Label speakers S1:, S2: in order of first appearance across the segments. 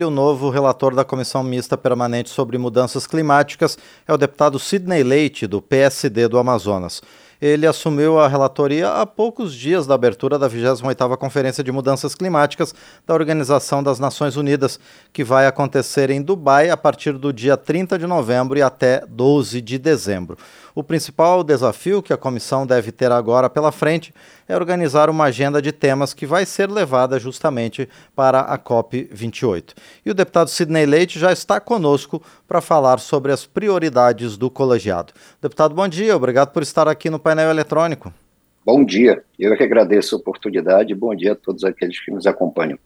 S1: O novo relator da Comissão Mista Permanente sobre Mudanças Climáticas é o deputado Sidney Leite, do PSD do Amazonas. Ele assumiu a relatoria há poucos dias da abertura da 28ª Conferência de Mudanças Climáticas da Organização das Nações Unidas, que vai acontecer em Dubai a partir do dia 30 de novembro e até 12 de dezembro. O principal desafio que a comissão deve ter agora pela frente é organizar uma agenda de temas que vai ser levada justamente para a COP28. E o deputado Sidney Leite já está conosco para falar sobre as prioridades do colegiado. Deputado, bom dia, obrigado por estar aqui no painel eletrônico.
S2: Bom dia, eu que agradeço a oportunidade. Bom dia a todos aqueles que nos acompanham.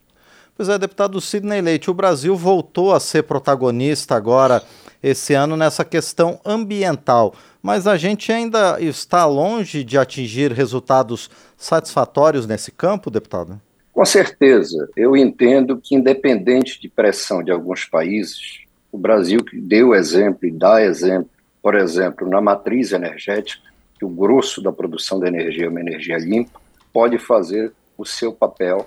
S1: Pois é, deputado Sidney Leite, o Brasil voltou a ser protagonista agora esse ano nessa questão ambiental, mas a gente ainda está longe de atingir resultados satisfatórios nesse campo, deputado?
S2: Com certeza. Eu entendo que, independente de pressão de alguns países, o Brasil que deu exemplo e dá exemplo, por exemplo, na matriz energética, que o grosso da produção de energia é uma energia limpa, pode fazer o seu papel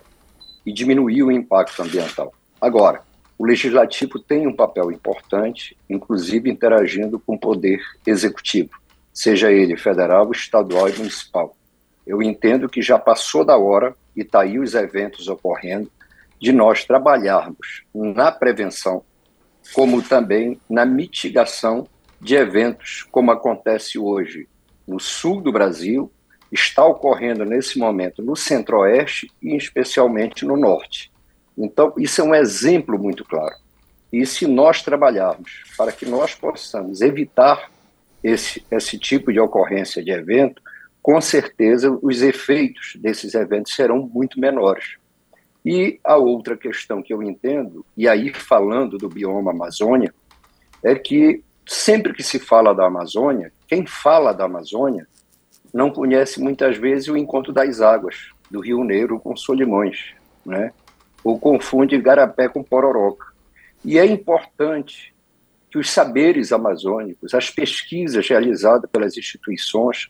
S2: e diminuir o impacto ambiental. Agora, o legislativo tem um papel importante, inclusive interagindo com o poder executivo, seja ele federal, estadual e municipal. Eu entendo que já passou da hora, e está aí os eventos ocorrendo, de nós trabalharmos na prevenção, como também na mitigação de eventos, como acontece hoje no sul do Brasil está ocorrendo nesse momento no centro-oeste e especialmente no norte. Então, isso é um exemplo muito claro. E se nós trabalharmos para que nós possamos evitar esse, esse tipo de ocorrência de evento, com certeza os efeitos desses eventos serão muito menores. E a outra questão que eu entendo, e aí falando do bioma Amazônia, é que sempre que se fala da Amazônia, quem fala da Amazônia não conhece muitas vezes o encontro das águas do Rio Negro com Solimões, né? ou confunde Garapé com Pororoca. E é importante que os saberes amazônicos, as pesquisas realizadas pelas instituições,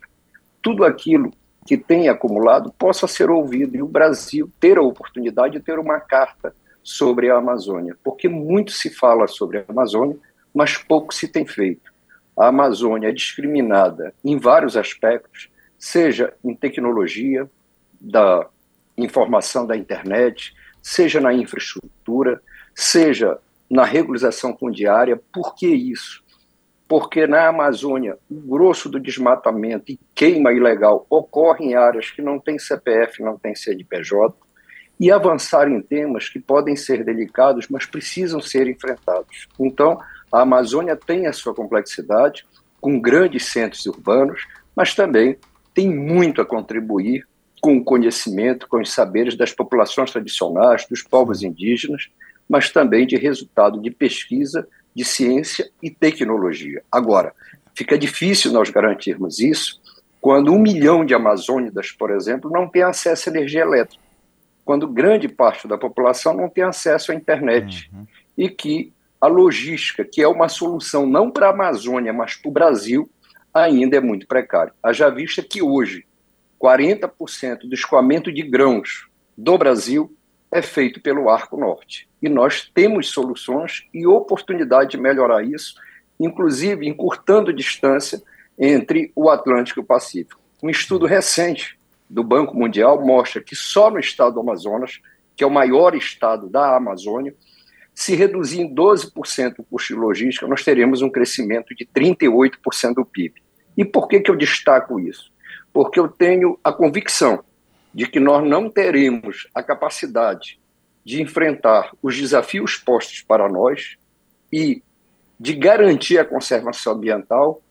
S2: tudo aquilo que tem acumulado possa ser ouvido e o Brasil ter a oportunidade de ter uma carta sobre a Amazônia, porque muito se fala sobre a Amazônia, mas pouco se tem feito. A Amazônia é discriminada em vários aspectos, seja em tecnologia, da informação da internet, seja na infraestrutura, seja na regularização fundiária. Por que isso? Porque na Amazônia, o grosso do desmatamento e queima ilegal ocorre em áreas que não têm CPF, não têm CNPJ, e avançar em temas que podem ser delicados, mas precisam ser enfrentados. Então, a Amazônia tem a sua complexidade, com grandes centros urbanos, mas também tem muito a contribuir com o conhecimento, com os saberes das populações tradicionais, dos povos indígenas, mas também de resultado de pesquisa, de ciência e tecnologia. Agora, fica difícil nós garantirmos isso quando um milhão de amazônidas, por exemplo, não tem acesso à energia elétrica, quando grande parte da população não tem acesso à internet uhum. e que a logística, que é uma solução não para a Amazônia, mas para o Brasil, ainda é muito precária. Haja vista que hoje 40% do escoamento de grãos do Brasil é feito pelo Arco Norte. E nós temos soluções e oportunidade de melhorar isso, inclusive encurtando distância entre o Atlântico e o Pacífico. Um estudo recente do Banco Mundial mostra que só no estado do Amazonas, que é o maior estado da Amazônia, se reduzir em 12% o custo de logística, nós teremos um crescimento de 38% do PIB. E por que, que eu destaco isso? Porque eu tenho a convicção de que nós não teremos a capacidade de enfrentar os desafios postos para nós e de garantir a conservação ambiental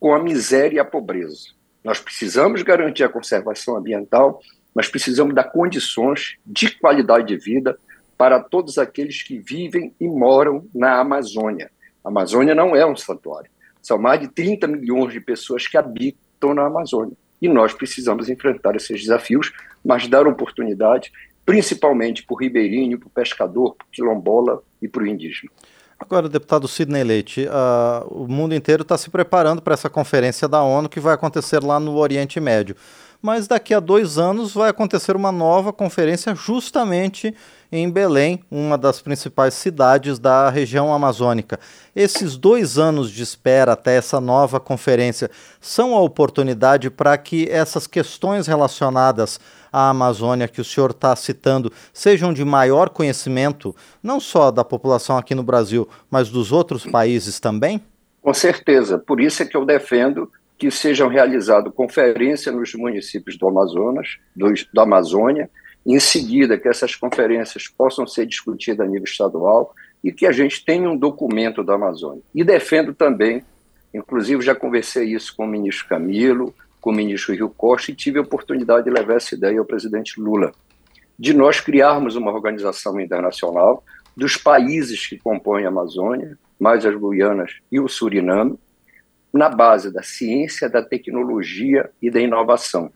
S2: com a miséria e a pobreza. Nós precisamos garantir a conservação ambiental, mas precisamos dar condições de qualidade de vida para todos aqueles que vivem e moram na Amazônia. A Amazônia não é um santuário. São mais de 30 milhões de pessoas que habitam na Amazônia. E nós precisamos enfrentar esses desafios, mas dar oportunidade, principalmente para o ribeirinho, para o pescador, para o quilombola e para o indígena.
S1: Agora, deputado Sidney Leite, uh, o mundo inteiro está se preparando para essa conferência da ONU que vai acontecer lá no Oriente Médio. Mas daqui a dois anos vai acontecer uma nova conferência justamente em Belém, uma das principais cidades da região amazônica. Esses dois anos de espera até essa nova conferência são a oportunidade para que essas questões relacionadas à Amazônia que o senhor está citando sejam de maior conhecimento, não só da população aqui no Brasil, mas dos outros países também?
S2: Com certeza. Por isso é que eu defendo que sejam realizadas conferências nos municípios do Amazonas, do, da Amazônia, em seguida que essas conferências possam ser discutidas a nível estadual e que a gente tenha um documento da Amazônia. E defendo também, inclusive já conversei isso com o ministro Camilo, com o ministro Rio Costa e tive a oportunidade de levar essa ideia ao presidente Lula, de nós criarmos uma organização internacional dos países que compõem a Amazônia, mais as Guianas e o Suriname, na base da ciência, da tecnologia e da inovação.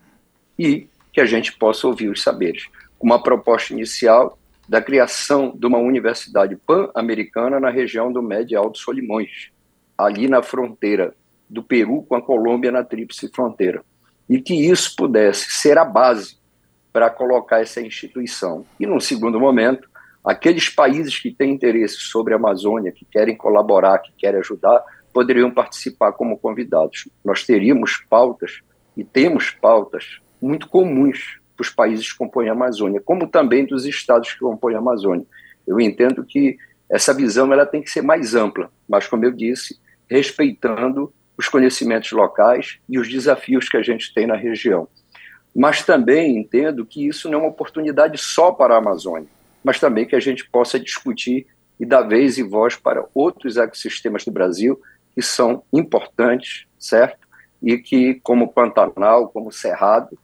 S2: E que a gente possa ouvir os saberes. Uma proposta inicial da criação de uma universidade pan-americana na região do Médio Alto Solimões, ali na fronteira do Peru com a Colômbia, na tríplice fronteira. E que isso pudesse ser a base para colocar essa instituição. E, num segundo momento, aqueles países que têm interesse sobre a Amazônia, que querem colaborar, que querem ajudar, poderiam participar como convidados. Nós teríamos pautas, e temos pautas, muito comuns os países que compõem a Amazônia, como também dos estados que compõem a Amazônia. Eu entendo que essa visão ela tem que ser mais ampla, mas, como eu disse, respeitando os conhecimentos locais e os desafios que a gente tem na região. Mas também entendo que isso não é uma oportunidade só para a Amazônia, mas também que a gente possa discutir e dar vez e voz para outros ecossistemas do Brasil que são importantes, certo? E que, como Pantanal, como Cerrado,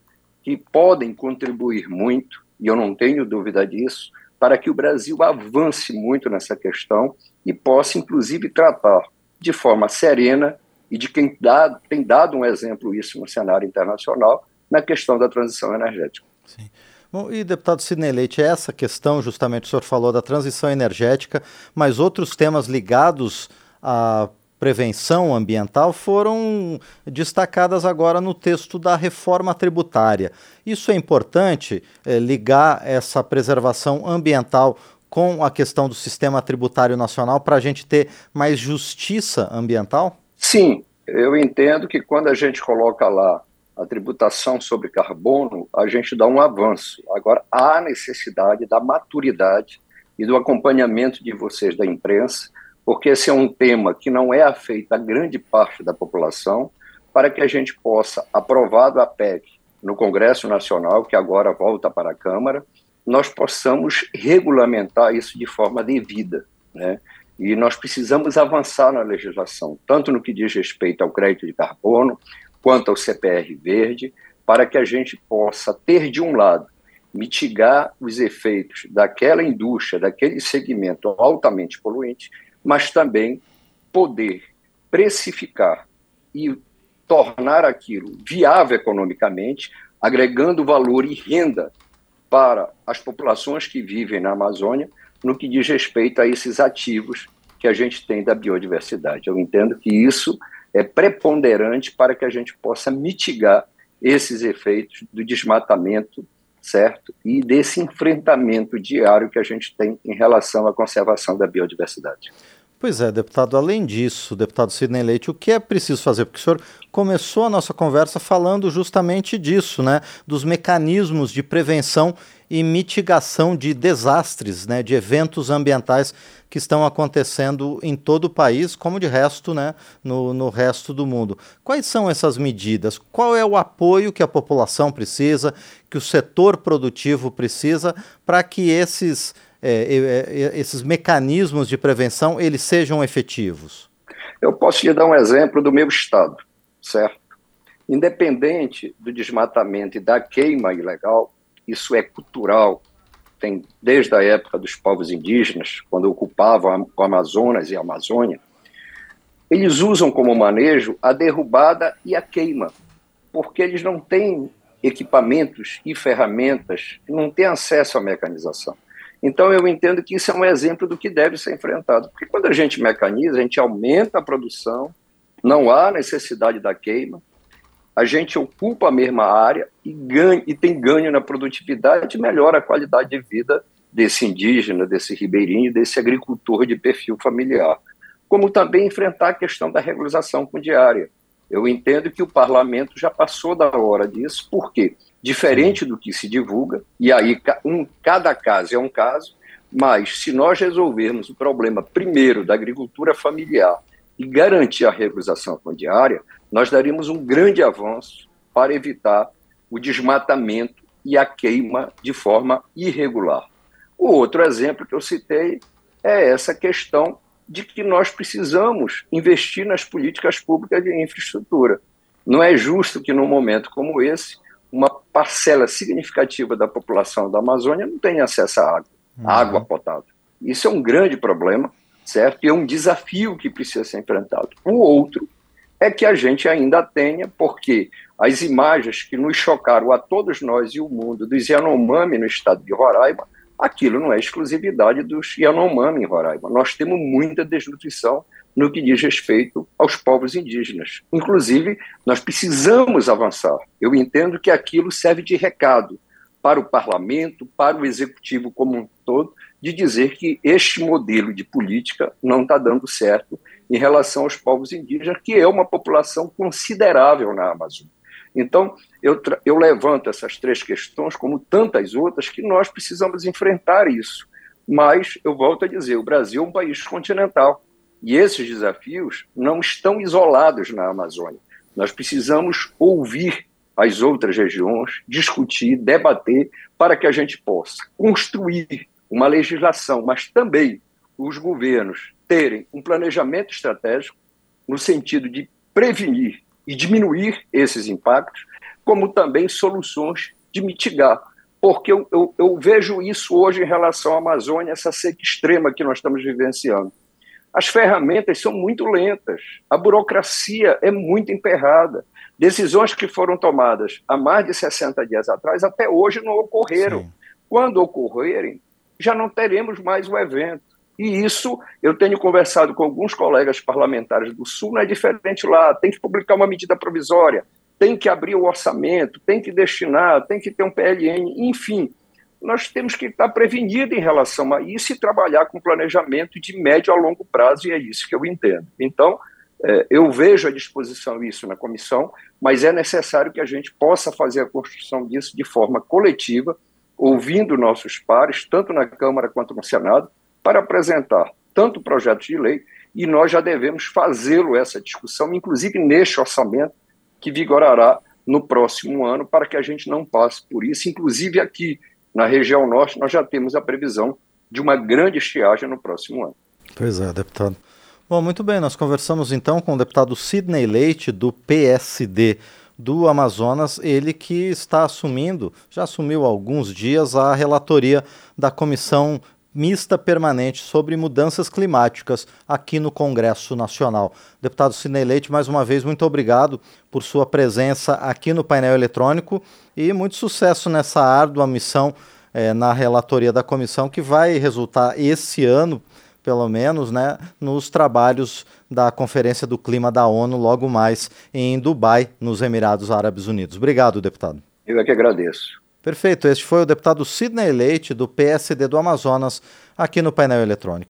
S2: que podem contribuir muito, e eu não tenho dúvida disso, para que o Brasil avance muito nessa questão e possa, inclusive, tratar de forma serena e de quem dá, tem dado um exemplo isso no cenário internacional na questão da transição energética.
S1: Sim. Bom, e deputado Sidney Leite, essa questão, justamente o senhor falou da transição energética, mas outros temas ligados à prevenção ambiental foram destacadas agora no texto da reforma tributária. Isso é importante, é, ligar essa preservação ambiental com a questão do sistema tributário nacional para a gente ter mais justiça ambiental?
S2: Sim, eu entendo que quando a gente coloca lá a tributação sobre carbono, a gente dá um avanço. Agora, há necessidade da maturidade e do acompanhamento de vocês da imprensa porque esse é um tema que não é afeito a grande parte da população, para que a gente possa, aprovado a PEC no Congresso Nacional, que agora volta para a Câmara, nós possamos regulamentar isso de forma devida. Né? E nós precisamos avançar na legislação, tanto no que diz respeito ao crédito de carbono, quanto ao CPR verde, para que a gente possa ter, de um lado, mitigar os efeitos daquela indústria, daquele segmento altamente poluente, mas também poder precificar e tornar aquilo viável economicamente, agregando valor e renda para as populações que vivem na Amazônia, no que diz respeito a esses ativos que a gente tem da biodiversidade. Eu entendo que isso é preponderante para que a gente possa mitigar esses efeitos do desmatamento, certo? E desse enfrentamento diário que a gente tem em relação à conservação da biodiversidade.
S1: Pois é, deputado, além disso, deputado Sidney Leite, o que é preciso fazer? Porque o senhor começou a nossa conversa falando justamente disso, né? Dos mecanismos de prevenção e mitigação de desastres, né? De eventos ambientais que estão acontecendo em todo o país, como de resto, né? No, no resto do mundo. Quais são essas medidas? Qual é o apoio que a população precisa, que o setor produtivo precisa, para que esses é, esses mecanismos de prevenção eles sejam efetivos?
S2: Eu posso lhe dar um exemplo do meu estado, certo? Independente do desmatamento e da queima ilegal, isso é cultural. Tem desde a época dos povos indígenas, quando ocupavam o Amazonas e a Amazônia, eles usam como manejo a derrubada e a queima, porque eles não têm equipamentos e ferramentas, não têm acesso à mecanização. Então, eu entendo que isso é um exemplo do que deve ser enfrentado. Porque quando a gente mecaniza, a gente aumenta a produção, não há necessidade da queima, a gente ocupa a mesma área e, ganha, e tem ganho na produtividade melhora a qualidade de vida desse indígena, desse ribeirinho, desse agricultor de perfil familiar, como também enfrentar a questão da regularização fundiária. Eu entendo que o parlamento já passou da hora disso, porque, diferente do que se divulga, e aí um, cada caso é um caso, mas se nós resolvermos o problema primeiro da agricultura familiar e garantir a regularização fundiária, nós daríamos um grande avanço para evitar o desmatamento e a queima de forma irregular. O outro exemplo que eu citei é essa questão de que nós precisamos investir nas políticas públicas de infraestrutura. Não é justo que, num momento como esse, uma parcela significativa da população da Amazônia não tenha acesso à água, uhum. água potável. Isso é um grande problema, certo? E é um desafio que precisa ser enfrentado. O outro é que a gente ainda tenha, porque as imagens que nos chocaram a todos nós e o mundo dos Yanomami no estado de Roraima aquilo não é exclusividade dos Yanomami em Roraima. Nós temos muita desnutrição no que diz respeito aos povos indígenas. Inclusive, nós precisamos avançar. Eu entendo que aquilo serve de recado para o parlamento, para o executivo como um todo, de dizer que este modelo de política não está dando certo em relação aos povos indígenas, que é uma população considerável na Amazônia. Então, eu, eu levanto essas três questões, como tantas outras, que nós precisamos enfrentar isso. Mas, eu volto a dizer, o Brasil é um país continental. E esses desafios não estão isolados na Amazônia. Nós precisamos ouvir as outras regiões, discutir, debater, para que a gente possa construir uma legislação, mas também os governos terem um planejamento estratégico no sentido de prevenir e diminuir esses impactos, como também soluções de mitigar. Porque eu, eu, eu vejo isso hoje em relação à Amazônia, essa seca extrema que nós estamos vivenciando. As ferramentas são muito lentas, a burocracia é muito emperrada. Decisões que foram tomadas há mais de 60 dias atrás, até hoje não ocorreram. Sim. Quando ocorrerem, já não teremos mais o evento. E isso eu tenho conversado com alguns colegas parlamentares do Sul, não é diferente lá. Tem que publicar uma medida provisória, tem que abrir o orçamento, tem que destinar, tem que ter um PLN, enfim. Nós temos que estar prevenidos em relação a isso e trabalhar com planejamento de médio a longo prazo, e é isso que eu entendo. Então, é, eu vejo à disposição isso na comissão, mas é necessário que a gente possa fazer a construção disso de forma coletiva, ouvindo nossos pares, tanto na Câmara quanto no Senado, para apresentar tanto projetos de lei, e nós já devemos fazê-lo essa discussão, inclusive neste orçamento que vigorará no próximo ano, para que a gente não passe por isso. Inclusive aqui na região norte, nós já temos a previsão de uma grande estiagem no próximo ano.
S1: Pois é, deputado. Bom, muito bem, nós conversamos então com o deputado Sidney Leite, do PSD do Amazonas, ele que está assumindo, já assumiu há alguns dias, a relatoria da Comissão mista permanente sobre mudanças climáticas aqui no Congresso Nacional. Deputado Sidney Leite, mais uma vez, muito obrigado por sua presença aqui no painel eletrônico e muito sucesso nessa árdua missão eh, na relatoria da comissão, que vai resultar esse ano, pelo menos, né, nos trabalhos da Conferência do Clima da ONU, logo mais em Dubai, nos Emirados Árabes Unidos. Obrigado, deputado.
S2: Eu é que agradeço.
S1: Perfeito, este foi o deputado Sidney Leite, do PSD do Amazonas, aqui no painel eletrônico.